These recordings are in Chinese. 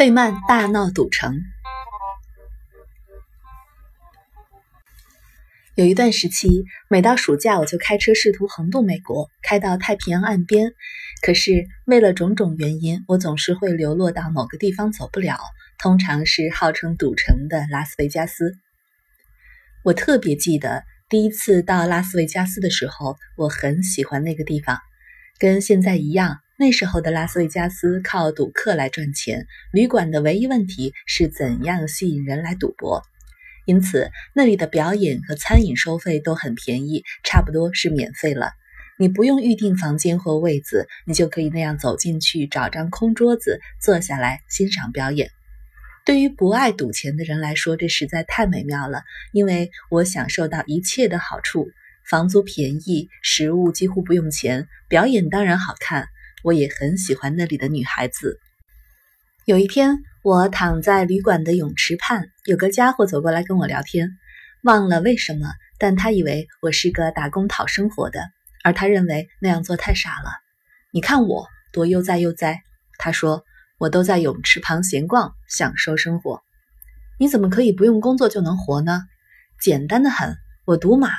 费曼大闹赌城。有一段时期，每到暑假，我就开车试图横渡美国，开到太平洋岸边。可是为了种种原因，我总是会流落到某个地方走不了，通常是号称赌城的拉斯维加斯。我特别记得第一次到拉斯维加斯的时候，我很喜欢那个地方，跟现在一样。那时候的拉斯维加斯靠赌客来赚钱，旅馆的唯一问题是怎样吸引人来赌博。因此，那里的表演和餐饮收费都很便宜，差不多是免费了。你不用预订房间或位子，你就可以那样走进去，找张空桌子坐下来欣赏表演。对于不爱赌钱的人来说，这实在太美妙了，因为我享受到一切的好处：房租便宜，食物几乎不用钱，表演当然好看。我也很喜欢那里的女孩子。有一天，我躺在旅馆的泳池畔，有个家伙走过来跟我聊天。忘了为什么，但他以为我是个打工讨生活的，而他认为那样做太傻了。你看我多悠哉悠哉，他说我都在泳池旁闲逛，享受生活。你怎么可以不用工作就能活呢？简单的很，我赌马。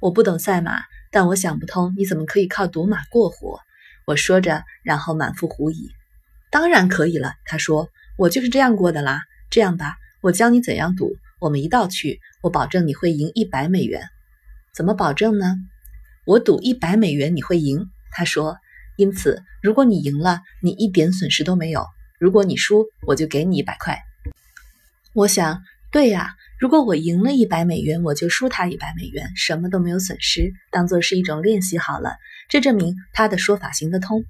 我不懂赛马，但我想不通你怎么可以靠赌马过活。我说着，然后满腹狐疑。当然可以了，他说：“我就是这样过的啦。”这样吧，我教你怎样赌。我们一道去，我保证你会赢一百美元。怎么保证呢？我赌一百美元你会赢。他说：“因此，如果你赢了，你一点损失都没有；如果你输，我就给你一百块。”我想，对呀，如果我赢了一百美元，我就输他一百美元，什么都没有损失，当做是一种练习好了。这证明他的说法行得通。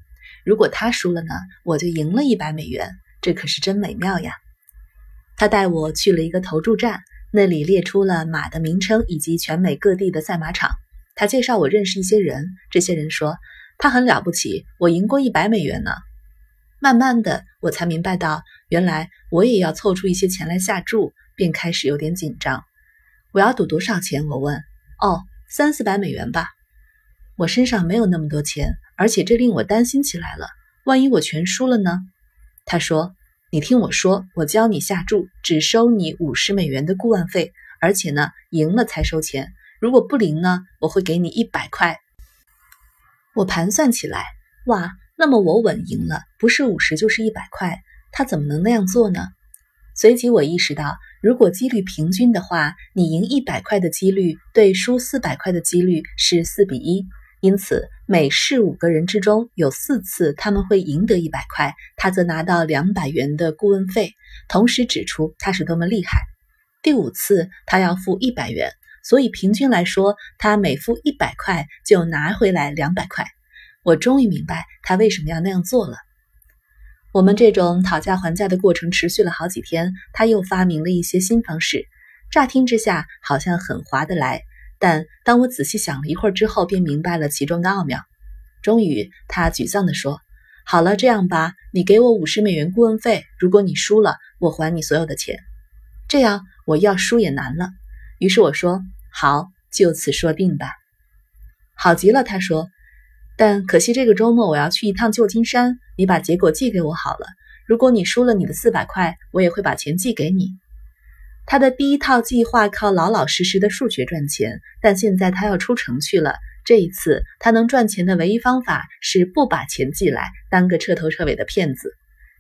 如果他输了呢，我就赢了一百美元，这可是真美妙呀！他带我去了一个投注站，那里列出了马的名称以及全美各地的赛马场。他介绍我认识一些人，这些人说他很了不起，我赢过一百美元呢。慢慢的，我才明白到，原来我也要凑出一些钱来下注，便开始有点紧张。我要赌多少钱？我问。哦，三四百美元吧。我身上没有那么多钱，而且这令我担心起来了。万一我全输了呢？他说：“你听我说，我教你下注，只收你五十美元的顾问费，而且呢，赢了才收钱。如果不赢呢，我会给你一百块。”我盘算起来，哇，那么我稳赢了，不是五十就是一百块。他怎么能那样做呢？随即我意识到，如果几率平均的话，你赢一百块的几率对输四百块的几率是四比一。因此，每试五个人之中有四次他们会赢得一百块，他则拿到两百元的顾问费，同时指出他是多么厉害。第五次他要付一百元，所以平均来说，他每付一百块就拿回来两百块。我终于明白他为什么要那样做了。我们这种讨价还价的过程持续了好几天，他又发明了一些新方式，乍听之下好像很划得来。但当我仔细想了一会儿之后，便明白了其中的奥妙。终于，他沮丧地说：“好了，这样吧，你给我五十美元顾问费。如果你输了，我还你所有的钱。这样我要输也难了。”于是我说：“好，就此说定吧。”好极了，他说。但可惜这个周末我要去一趟旧金山，你把结果寄给我好了。如果你输了你的四百块，我也会把钱寄给你。他的第一套计划靠老老实实的数学赚钱，但现在他要出城去了。这一次，他能赚钱的唯一方法是不把钱寄来，当个彻头彻尾的骗子。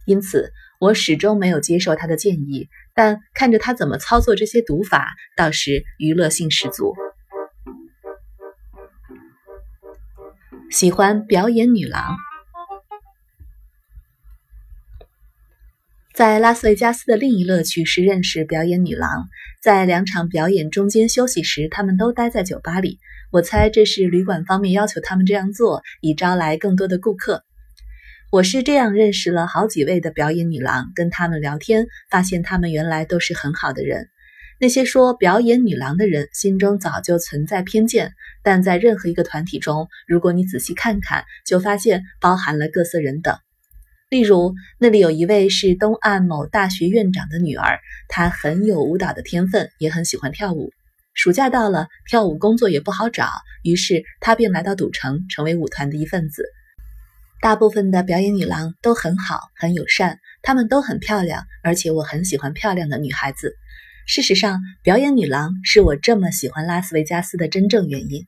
因此，我始终没有接受他的建议。但看着他怎么操作这些赌法，倒是娱乐性十足。喜欢表演女郎。在拉斯维加斯的另一乐趣是认识表演女郎。在两场表演中间休息时，他们都待在酒吧里。我猜这是旅馆方面要求他们这样做，以招来更多的顾客。我是这样认识了好几位的表演女郎，跟他们聊天，发现他们原来都是很好的人。那些说表演女郎的人心中早就存在偏见，但在任何一个团体中，如果你仔细看看，就发现包含了各色人等。例如，那里有一位是东岸某大学院长的女儿，她很有舞蹈的天分，也很喜欢跳舞。暑假到了，跳舞工作也不好找，于是她便来到赌城，成为舞团的一份子。大部分的表演女郎都很好，很友善，她们都很漂亮，而且我很喜欢漂亮的女孩子。事实上，表演女郎是我这么喜欢拉斯维加斯的真正原因。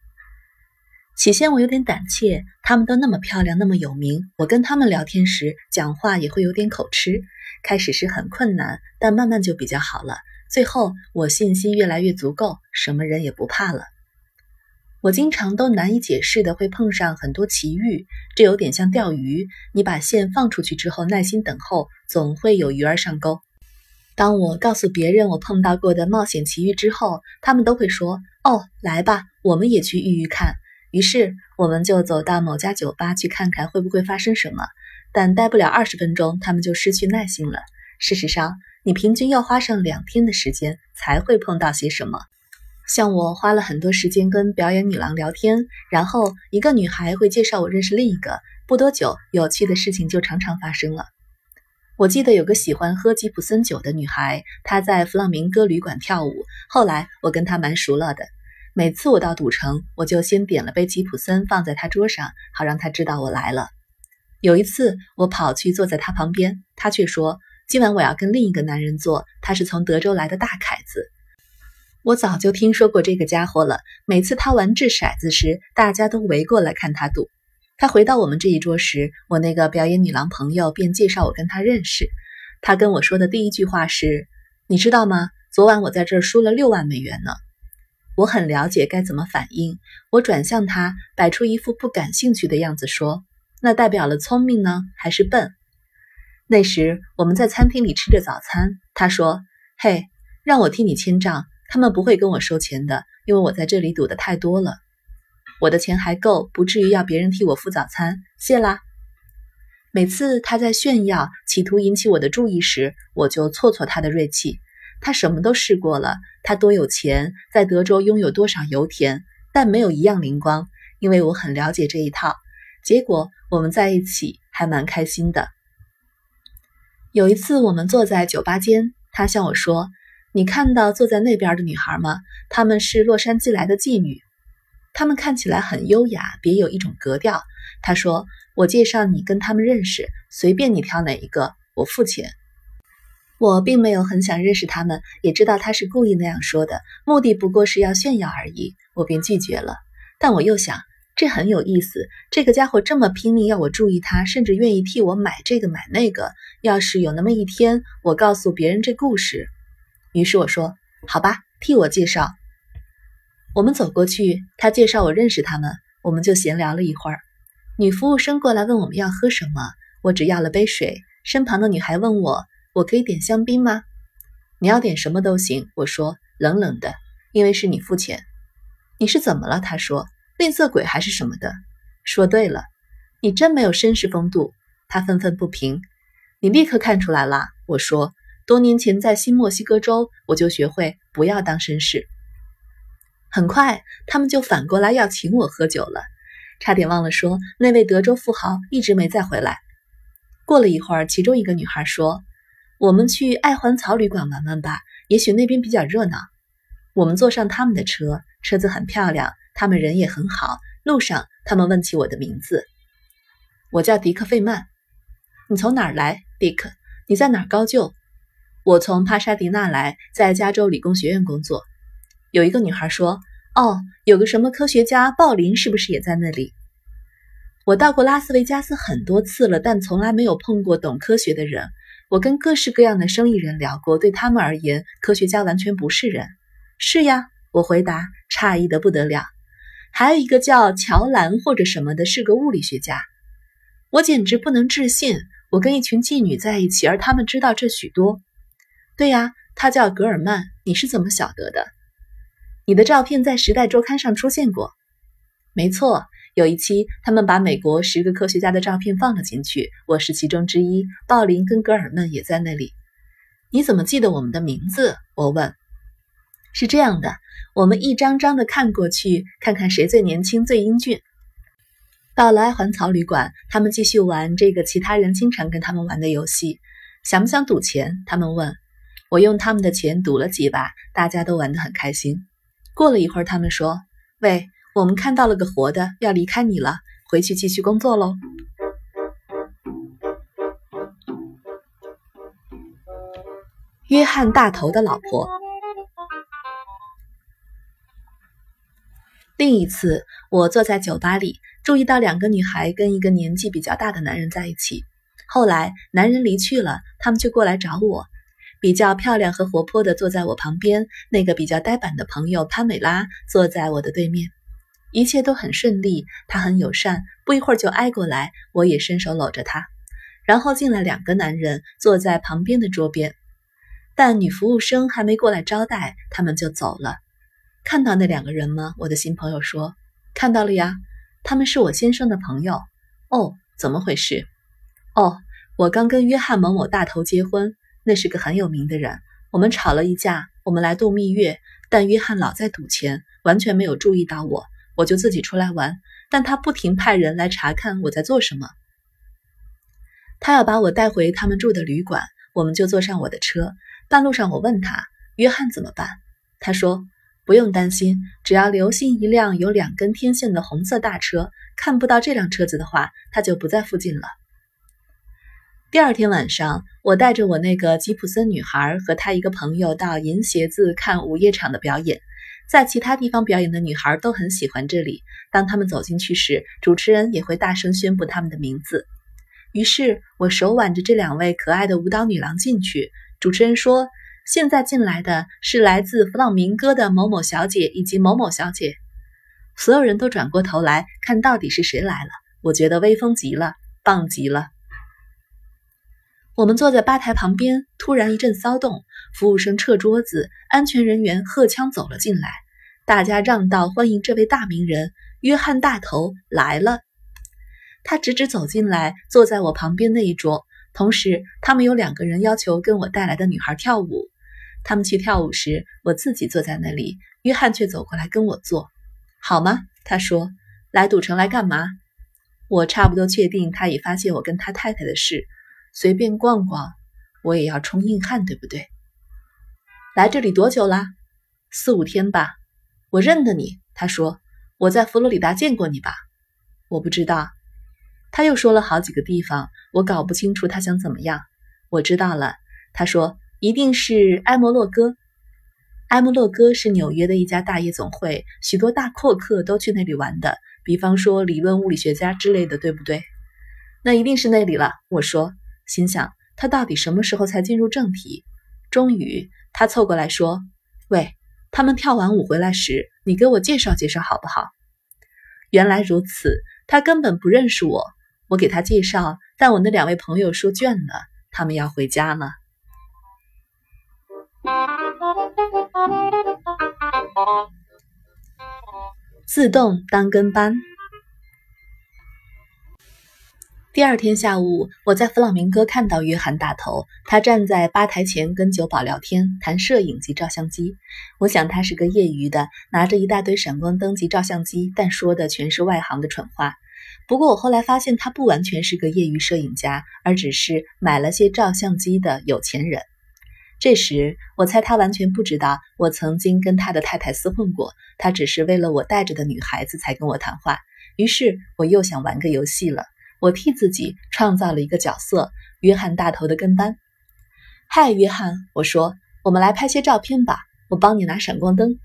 起先我有点胆怯，她们都那么漂亮，那么有名，我跟她们聊天时讲话也会有点口吃。开始时很困难，但慢慢就比较好了。最后我信心越来越足够，什么人也不怕了。我经常都难以解释的会碰上很多奇遇，这有点像钓鱼。你把线放出去之后，耐心等候，总会有鱼儿上钩。当我告诉别人我碰到过的冒险奇遇之后，他们都会说：“哦，来吧，我们也去遇遇看。”于是我们就走到某家酒吧去看看会不会发生什么。但待不了二十分钟，他们就失去耐心了。事实上，你平均要花上两天的时间才会碰到些什么。像我花了很多时间跟表演女郎聊天，然后一个女孩会介绍我认识另一个，不多久，有趣的事情就常常发生了。我记得有个喜欢喝吉普森酒的女孩，她在弗朗明哥旅馆跳舞，后来我跟她蛮熟了的。每次我到赌城，我就先点了杯吉普森放在她桌上，好让她知道我来了。有一次，我跑去坐在她旁边，她却说：“今晚我要跟另一个男人坐，他是从德州来的大凯子。”我早就听说过这个家伙了。每次他玩掷骰子时，大家都围过来看他赌。他回到我们这一桌时，我那个表演女郎朋友便介绍我跟他认识。他跟我说的第一句话是：“你知道吗？昨晚我在这儿输了六万美元呢。”我很了解该怎么反应。我转向他，摆出一副不感兴趣的样子，说：“那代表了聪明呢，还是笨？”那时我们在餐厅里吃着早餐。他说：“嘿，让我替你签账。”他们不会跟我收钱的，因为我在这里赌的太多了。我的钱还够，不至于要别人替我付早餐。谢啦。每次他在炫耀，企图引起我的注意时，我就挫挫他的锐气。他什么都试过了，他多有钱，在德州拥有多少油田，但没有一样灵光，因为我很了解这一套。结果我们在一起还蛮开心的。有一次我们坐在酒吧间，他向我说。你看到坐在那边的女孩吗？她们是洛杉矶来的妓女，他们看起来很优雅，别有一种格调。他说：“我介绍你跟他们认识，随便你挑哪一个，我付钱。”我并没有很想认识他们，也知道他是故意那样说的，目的不过是要炫耀而已，我便拒绝了。但我又想，这很有意思，这个家伙这么拼命要我注意他，甚至愿意替我买这个买那个。要是有那么一天，我告诉别人这故事。于是我说：“好吧，替我介绍。”我们走过去，他介绍我认识他们，我们就闲聊了一会儿。女服务生过来问我们要喝什么，我只要了杯水。身旁的女孩问我：“我可以点香槟吗？”“你要点什么都行。”我说，冷冷的，因为是你付钱。你是怎么了？他说：“吝啬鬼还是什么的？”说对了，你真没有绅士风度。他愤愤不平。你立刻看出来了。我说。多年前在新墨西哥州，我就学会不要当绅士。很快，他们就反过来要请我喝酒了。差点忘了说，那位德州富豪一直没再回来。过了一会儿，其中一个女孩说：“我们去爱环草旅馆玩玩吧，也许那边比较热闹。”我们坐上他们的车，车子很漂亮，他们人也很好。路上，他们问起我的名字，我叫迪克·费曼。你从哪儿来，迪克？你在哪儿高就？我从帕沙迪纳来，在加州理工学院工作。有一个女孩说：“哦，有个什么科学家鲍林，是不是也在那里？”我到过拉斯维加斯很多次了，但从来没有碰过懂科学的人。我跟各式各样的生意人聊过，对他们而言，科学家完全不是人。是呀，我回答，诧异的不得了。还有一个叫乔兰或者什么的，是个物理学家。我简直不能置信，我跟一群妓女在一起，而他们知道这许多。对呀，他叫格尔曼。你是怎么晓得的？你的照片在《时代周刊》上出现过。没错，有一期他们把美国十个科学家的照片放了进去，我是其中之一。鲍林跟格尔曼也在那里。你怎么记得我们的名字？我问。是这样的，我们一张张的看过去，看看谁最年轻、最英俊。到了爱环草旅馆，他们继续玩这个其他人经常跟他们玩的游戏。想不想赌钱？他们问。我用他们的钱赌了几把，大家都玩得很开心。过了一会儿，他们说：“喂，我们看到了个活的，要离开你了，回去继续工作喽。”约翰大头的老婆。另一次，我坐在酒吧里，注意到两个女孩跟一个年纪比较大的男人在一起。后来男人离去了，他们就过来找我。比较漂亮和活泼的坐在我旁边，那个比较呆板的朋友潘美拉坐在我的对面。一切都很顺利，她很友善，不一会儿就挨过来，我也伸手搂着她。然后进来两个男人，坐在旁边的桌边。但女服务生还没过来招待，他们就走了。看到那两个人吗？我的新朋友说：“看到了呀，他们是我先生的朋友。”哦，怎么回事？哦，我刚跟约翰某某大头结婚，那是个很有名的人。我们吵了一架，我们来度蜜月，但约翰老在赌钱，完全没有注意到我，我就自己出来玩。但他不停派人来查看我在做什么。他要把我带回他们住的旅馆，我们就坐上我的车。半路上，我问他：“约翰怎么办？”他说：“不用担心，只要留心一辆有两根天线的红色大车，看不到这辆车子的话，他就不在附近了。”第二天晚上，我带着我那个吉普森女孩和她一个朋友到银鞋子看午夜场的表演。在其他地方表演的女孩都很喜欢这里。当他们走进去时，主持人也会大声宣布他们的名字。于是我手挽着这两位可爱的舞蹈女郎进去。主持人说：“现在进来的是来自弗朗明哥的某某小姐以及某某小姐。”所有人都转过头来看到底是谁来了。我觉得威风极了，棒极了。我们坐在吧台旁边，突然一阵骚动，服务生撤桌子，安全人员荷枪走了进来，大家让道欢迎这位大名人约翰大头来了。他直直走进来，坐在我旁边那一桌。同时，他们有两个人要求跟我带来的女孩跳舞。他们去跳舞时，我自己坐在那里，约翰却走过来跟我坐，好吗？他说：“来赌城来干嘛？”我差不多确定他已发现我跟他太太的事，随便逛逛，我也要冲硬汉，对不对？来这里多久啦？四五天吧。我认得你，他说：“我在佛罗里达见过你吧？”我不知道。他又说了好几个地方，我搞不清楚他想怎么样。我知道了，他说一定是埃摩洛哥。埃摩洛哥是纽约的一家大夜总会，许多大阔客都去那里玩的，比方说理论物理学家之类的，对不对？那一定是那里了。我说，心想他到底什么时候才进入正题？终于，他凑过来说：“喂，他们跳完舞回来时，你给我介绍介绍好不好？”原来如此，他根本不认识我。我给他介绍，但我那两位朋友说倦了，他们要回家了。自动当跟班。第二天下午，我在弗朗明哥看到约翰大头，他站在吧台前跟酒保聊天，谈摄影及照相机。我想他是个业余的，拿着一大堆闪光灯及照相机，但说的全是外行的蠢话。不过我后来发现，他不完全是个业余摄影家，而只是买了些照相机的有钱人。这时，我猜他完全不知道我曾经跟他的太太厮混过，他只是为了我带着的女孩子才跟我谈话。于是，我又想玩个游戏了，我替自己创造了一个角色——约翰大头的跟班。嗨，约翰，我说，我们来拍些照片吧，我帮你拿闪光灯。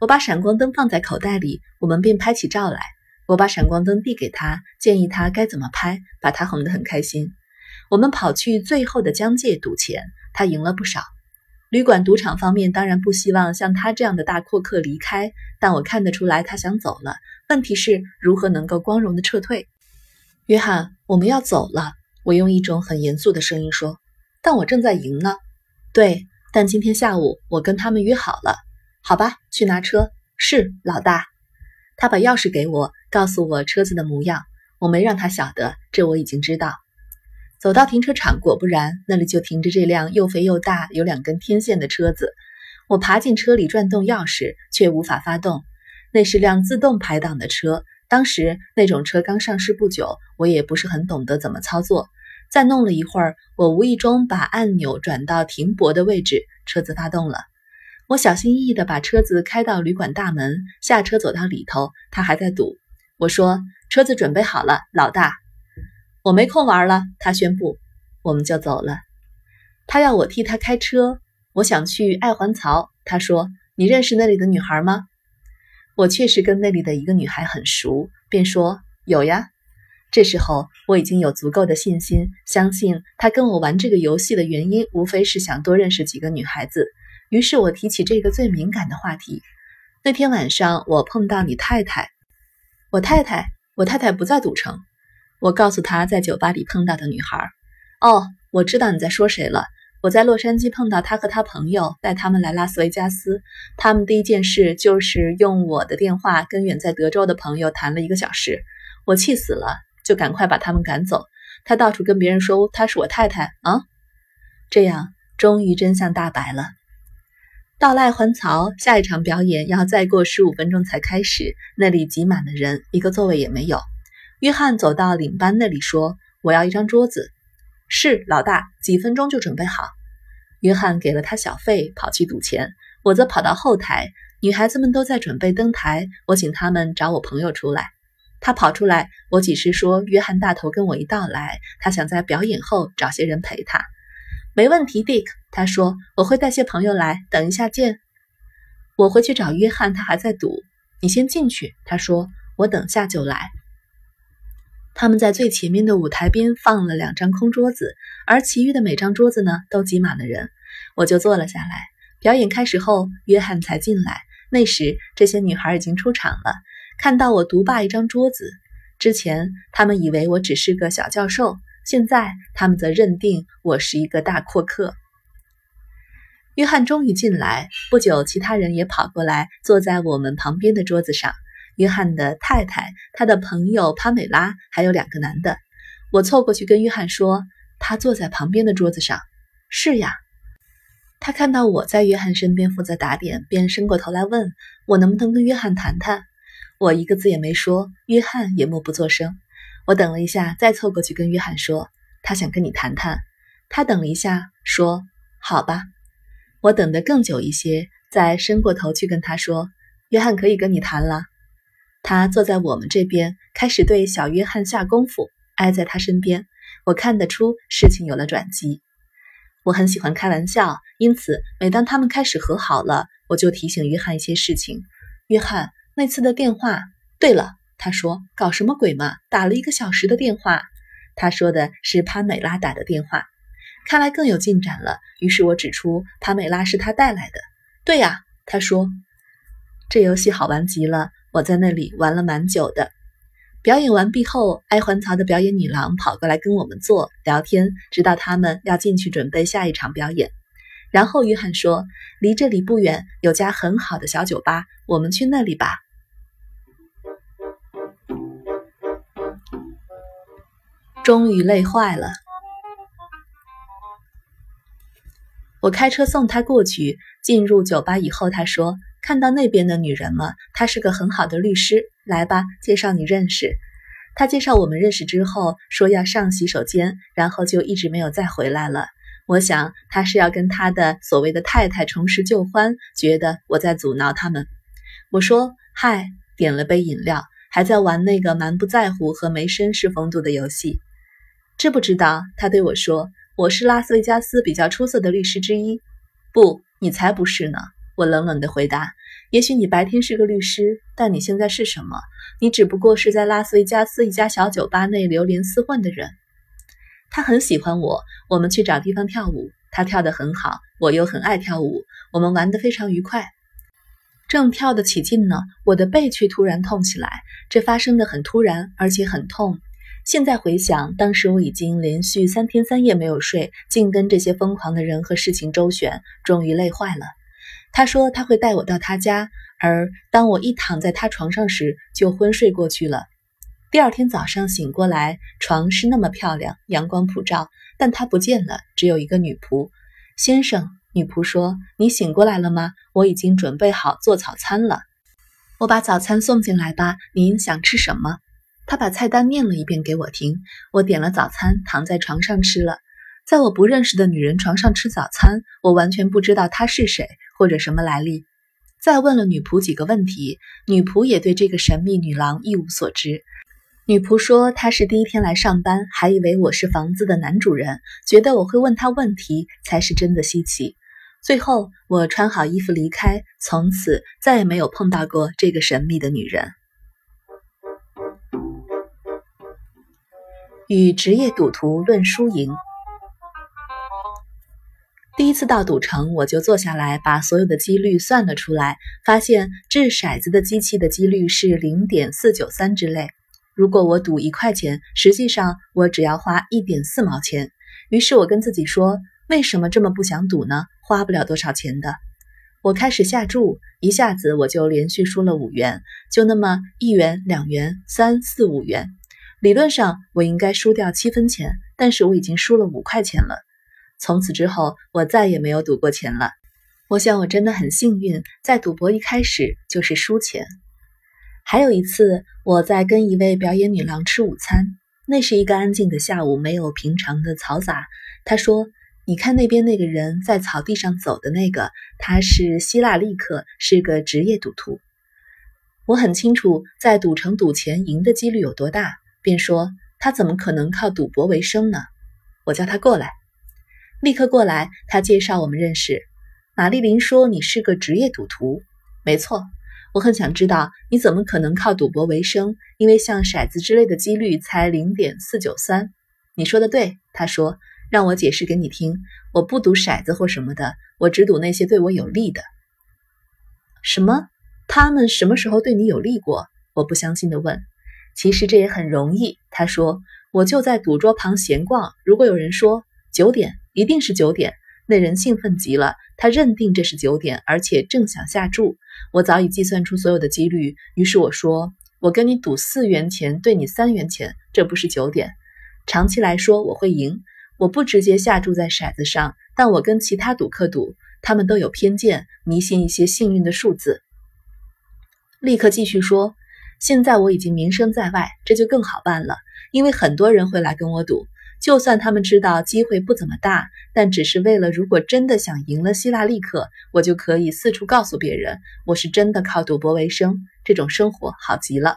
我把闪光灯放在口袋里，我们便拍起照来。我把闪光灯递给他，建议他该怎么拍，把他哄得很开心。我们跑去最后的疆界赌钱，他赢了不少。旅馆赌场方面当然不希望像他这样的大阔客离开，但我看得出来他想走了。问题是如何能够光荣的撤退？约翰，我们要走了。我用一种很严肃的声音说：“但我正在赢呢。”对，但今天下午我跟他们约好了。好吧，去拿车。是，老大。他把钥匙给我。告诉我车子的模样，我没让他晓得，这我已经知道。走到停车场，果不然，那里就停着这辆又肥又大、有两根天线的车子。我爬进车里，转动钥匙，却无法发动。那是辆自动排档的车，当时那种车刚上市不久，我也不是很懂得怎么操作。再弄了一会儿，我无意中把按钮转到停泊的位置，车子发动了。我小心翼翼地把车子开到旅馆大门，下车走到里头，他还在堵。我说：“车子准备好了，老大。”我没空玩了，他宣布。我们就走了。他要我替他开车，我想去爱环槽。他说：“你认识那里的女孩吗？”我确实跟那里的一个女孩很熟，便说：“有呀。”这时候我已经有足够的信心，相信他跟我玩这个游戏的原因，无非是想多认识几个女孩子。于是我提起这个最敏感的话题。那天晚上我碰到你太太，我太太，我太太不在赌城。我告诉他在酒吧里碰到的女孩。哦，我知道你在说谁了。我在洛杉矶碰到他和他朋友，带他们来拉斯维加斯。他们第一件事就是用我的电话跟远在德州的朋友谈了一个小时。我气死了，就赶快把他们赶走。他到处跟别人说他是我太太啊，这样终于真相大白了。到赖环槽，下一场表演要再过十五分钟才开始，那里挤满了人，一个座位也没有。约翰走到领班那里说：“我要一张桌子。”是老大，几分钟就准备好。约翰给了他小费，跑去赌钱。我则跑到后台，女孩子们都在准备登台，我请他们找我朋友出来。他跑出来，我几时说约翰大头跟我一道来，他想在表演后找些人陪他。没问题，Dick，他说我会带些朋友来，等一下见。我回去找约翰，他还在赌。你先进去，他说我等下就来。他们在最前面的舞台边放了两张空桌子，而其余的每张桌子呢都挤满了人。我就坐了下来。表演开始后，约翰才进来。那时，这些女孩已经出场了。看到我独霸一张桌子，之前他们以为我只是个小教授，现在他们则认定我是一个大阔客。约翰终于进来，不久，其他人也跑过来，坐在我们旁边的桌子上。约翰的太太、他的朋友帕美拉，还有两个男的。我凑过去跟约翰说：“他坐在旁边的桌子上。”“是呀。”他看到我在约翰身边负责打点，便伸过头来问我能不能跟约翰谈谈。我一个字也没说，约翰也默不作声。我等了一下，再凑过去跟约翰说：“他想跟你谈谈。”他等了一下，说：“好吧。”我等得更久一些，再伸过头去跟他说：“约翰可以跟你谈了。”他坐在我们这边，开始对小约翰下功夫，挨在他身边。我看得出事情有了转机。我很喜欢开玩笑，因此每当他们开始和好了，我就提醒约翰一些事情。约翰那次的电话，对了，他说搞什么鬼嘛，打了一个小时的电话。他说的是潘美拉打的电话，看来更有进展了。于是我指出潘美拉是他带来的。对呀，他说这游戏好玩极了。我在那里玩了蛮久的。表演完毕后，哀欢槽的表演女郎跑过来跟我们坐聊天，直到他们要进去准备下一场表演。然后约翰说：“离这里不远有家很好的小酒吧，我们去那里吧。”终于累坏了。我开车送他过去。进入酒吧以后，他说。看到那边的女人了，她是个很好的律师。来吧，介绍你认识。他介绍我们认识之后，说要上洗手间，然后就一直没有再回来了。我想他是要跟他的所谓的太太重拾旧欢，觉得我在阻挠他们。我说嗨，点了杯饮料，还在玩那个蛮不在乎和没绅士风度的游戏。知不知道？他对我说，我是拉斯维加斯比较出色的律师之一。不，你才不是呢。我冷冷地回答：“也许你白天是个律师，但你现在是什么？你只不过是在拉斯维加斯一家小酒吧内流连厮混的人。”他很喜欢我，我们去找地方跳舞，他跳得很好，我又很爱跳舞，我们玩得非常愉快。正跳得起劲呢，我的背却突然痛起来，这发生的很突然，而且很痛。现在回想，当时我已经连续三天三夜没有睡，竟跟这些疯狂的人和事情周旋，终于累坏了。他说他会带我到他家，而当我一躺在他床上时，就昏睡过去了。第二天早上醒过来，床是那么漂亮，阳光普照，但他不见了，只有一个女仆。先生，女仆说：“你醒过来了吗？我已经准备好做早餐了。我把早餐送进来吧。您想吃什么？”他把菜单念了一遍给我听。我点了早餐，躺在床上吃了。在我不认识的女人床上吃早餐，我完全不知道她是谁。或者什么来历？再问了女仆几个问题，女仆也对这个神秘女郎一无所知。女仆说她是第一天来上班，还以为我是房子的男主人，觉得我会问她问题才是真的稀奇。最后，我穿好衣服离开，从此再也没有碰到过这个神秘的女人。与职业赌徒论输赢。第一次到赌城，我就坐下来把所有的几率算了出来，发现掷骰子的机器的几率是零点四九三之类。如果我赌一块钱，实际上我只要花一点四毛钱。于是我跟自己说：“为什么这么不想赌呢？花不了多少钱的。”我开始下注，一下子我就连续输了五元，就那么一元、两元、三四五元。理论上我应该输掉七分钱，但是我已经输了五块钱了。从此之后，我再也没有赌过钱了。我想我真的很幸运，在赌博一开始就是输钱。还有一次，我在跟一位表演女郎吃午餐。那是一个安静的下午，没有平常的嘈杂。她说：“你看那边那个人在草地上走的那个，他是希腊利克，是个职业赌徒。”我很清楚在赌城赌钱赢的几率有多大，便说：“他怎么可能靠赌博为生呢？”我叫他过来，立刻过来。他介绍我们认识。玛丽琳说：“你是个职业赌徒。”没错。我很想知道你怎么可能靠赌博为生？因为像骰子之类的几率才零点四九三。你说的对，他说，让我解释给你听。我不赌骰子或什么的，我只赌那些对我有利的。什么？他们什么时候对你有利过？我不相信的问。其实这也很容易，他说，我就在赌桌旁闲逛。如果有人说九点，一定是九点。那人兴奋极了，他认定这是九点，而且正想下注。我早已计算出所有的几率，于是我说：“我跟你赌四元钱，对你三元钱，这不是九点。长期来说我会赢。我不直接下注在骰子上，但我跟其他赌客赌，他们都有偏见，迷信一些幸运的数字。”立刻继续说：“现在我已经名声在外，这就更好办了，因为很多人会来跟我赌。”就算他们知道机会不怎么大，但只是为了如果真的想赢了希拉利克，我就可以四处告诉别人，我是真的靠赌博为生，这种生活好极了。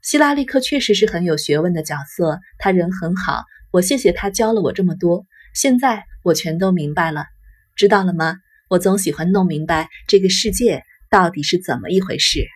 希拉利克确实是很有学问的角色，他人很好，我谢谢他教了我这么多，现在我全都明白了，知道了吗？我总喜欢弄明白这个世界到底是怎么一回事。